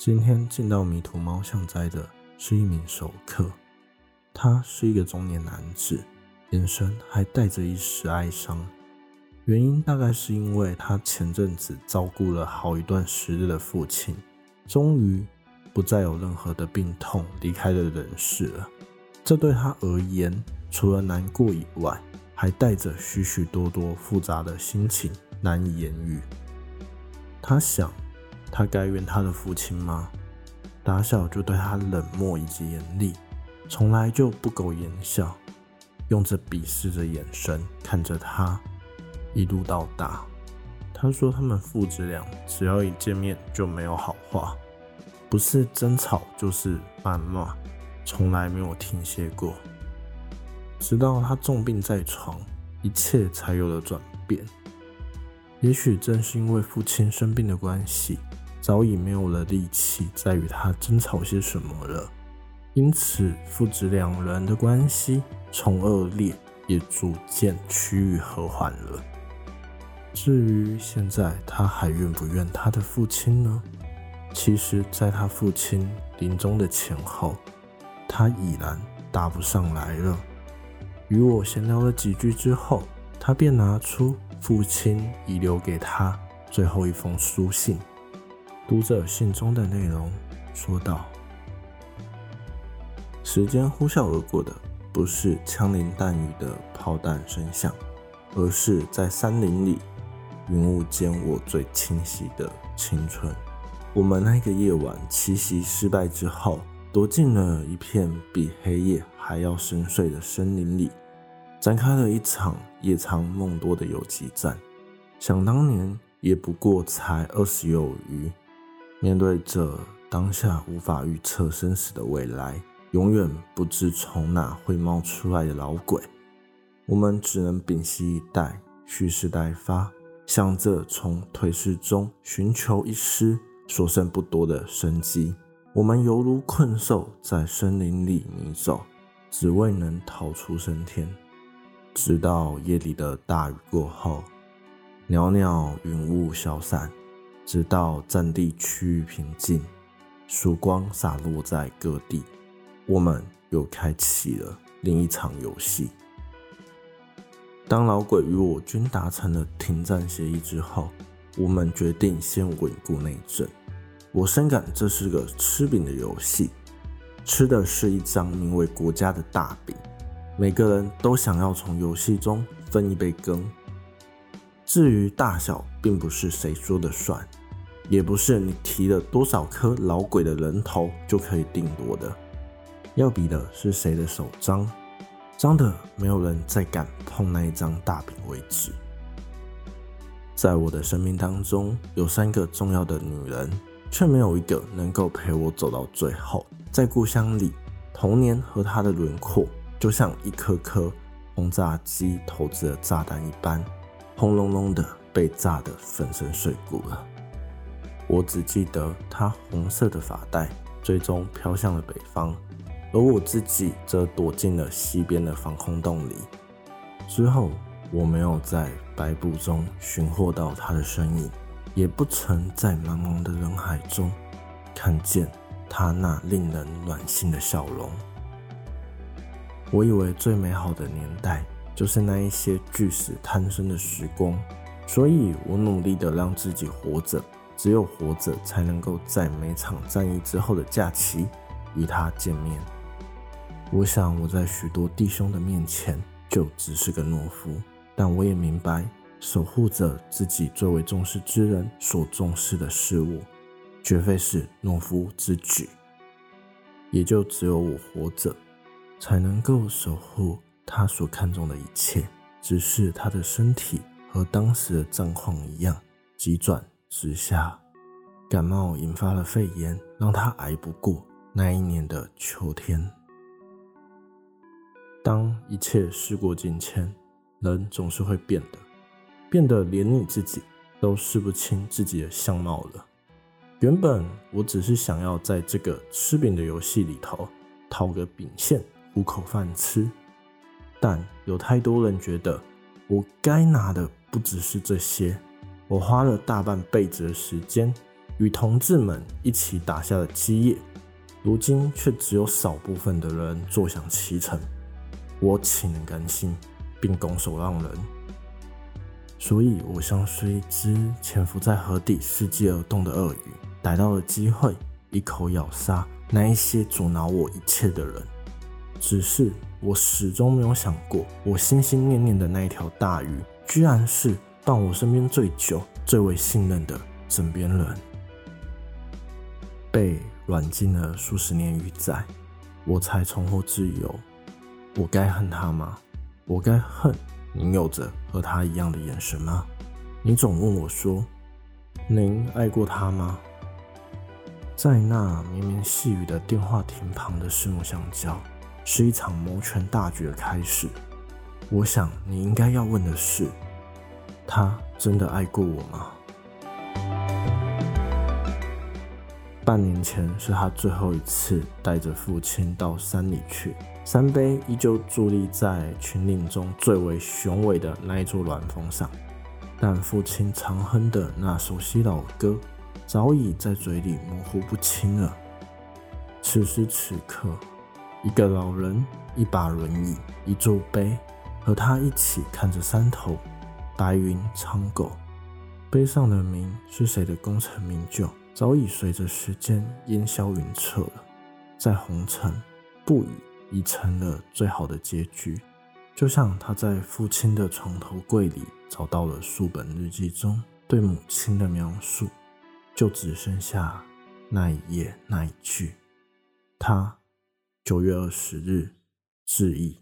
今天进到迷途猫巷斋的是一名熟客，他是一个中年男子，眼神还带着一丝哀伤。原因大概是因为他前阵子照顾了好一段时日的父亲，终于不再有任何的病痛，离开了人世了。这对他而言，除了难过以外，还带着许许多多复杂的心情，难以言喻。他想。他该怨他的父亲吗？打小就对他冷漠以及严厉，从来就不苟言笑，用着鄙视的眼神看着他，一路到大。他说他们父子俩只要一见面就没有好话，不是争吵就是谩骂，从来没有停歇过。直到他重病在床，一切才有了转变。也许正是因为父亲生病的关系。早已没有了力气再与他争吵些什么了，因此父子两人的关系从恶劣也逐渐趋于和缓了。至于现在他还怨不怨他的父亲呢？其实，在他父亲临终的前后，他已然答不上来了。与我闲聊了几句之后，他便拿出父亲遗留给他最后一封书信。读者信中的内容说道：“时间呼啸而过的不是枪林弹雨的炮弹声响，而是在山林里云雾间我最清晰的青春。我们那个夜晚奇袭失败之后，躲进了一片比黑夜还要深邃的森林里，展开了一场夜长梦多的游击战。想当年，也不过才二十有余。”面对着当下无法预测生死的未来，永远不知从哪会冒出来的老鬼，我们只能屏息以待，蓄势待发，向着从颓势中寻求一丝所剩不多的生机。我们犹如困兽在森林里迷走，只为能逃出升天。直到夜里的大雨过后，袅袅云雾消散。直到战地趋于平静，曙光洒落在各地，我们又开启了另一场游戏。当老鬼与我军达成了停战协议之后，我们决定先稳固内政。我深感这是个吃饼的游戏，吃的是一张名为国家的大饼，每个人都想要从游戏中分一杯羹。至于大小，并不是谁说的算。也不是你提了多少颗老鬼的人头就可以定夺的，要比的是谁的手脏，脏的没有人再敢碰那一张大饼为止。在我的生命当中，有三个重要的女人，却没有一个能够陪我走到最后。在故乡里，童年和他的轮廓，就像一颗颗轰炸机投掷的炸弹一般，轰隆隆的被炸得粉身碎骨了。我只记得他红色的发带最终飘向了北方，而我自己则躲进了西边的防空洞里。之后，我没有在白布中寻获到他的身影，也不曾在茫茫的人海中看见他那令人暖心的笑容。我以为最美好的年代就是那一些巨石贪生的时光，所以我努力的让自己活着。只有活着，才能够在每场战役之后的假期与他见面。我想，我在许多弟兄的面前就只是个懦夫，但我也明白，守护着自己最为重视之人所重视的事物，绝非是懦夫之举。也就只有我活着，才能够守护他所看重的一切。只是他的身体和当时的战况一样，急转。之下，感冒引发了肺炎，让他挨不过那一年的秋天。当一切事过境迁，人总是会变的，变得连你自己都视不清自己的相貌了。原本我只是想要在这个吃饼的游戏里头讨个饼线糊口饭吃，但有太多人觉得我该拿的不只是这些。我花了大半辈子的时间，与同志们一起打下的基业，如今却只有少部分的人坐享其成。我岂能甘心，并拱手让人？所以，我像是一只潜伏在河底伺机而动的鳄鱼，逮到了机会，一口咬杀那一些阻挠我一切的人。只是，我始终没有想过，我心心念念的那一条大鱼，居然是但我身边最久、最为信任的枕边人。被软禁了数十年鱼仔，我才重获自由。我该恨他吗？我该恨您有着和他一样的眼神吗？你总问我说：“您爱过他吗？”在那绵绵细雨的电话亭旁的四目相交，是一场谋权大局的开始。我想你应该要问的是：他真的爱过我吗？半年前是他最后一次带着父亲到山里去，山碑依旧伫立在群岭中最为雄伟的那一座峦峰上，但父亲常哼的那首悉老歌早已在嘴里模糊不清了。此时此刻，一个老人，一把轮椅，一座碑，和他一起看着山头，白云苍狗，碑上的名是谁的功成名就？早已随着时间烟消云撤了，在红尘不已已成了最好的结局。就像他在父亲的床头柜里找到了数本日记中对母亲的描述，就只剩下那一页那一句：“他九月二十日致意。”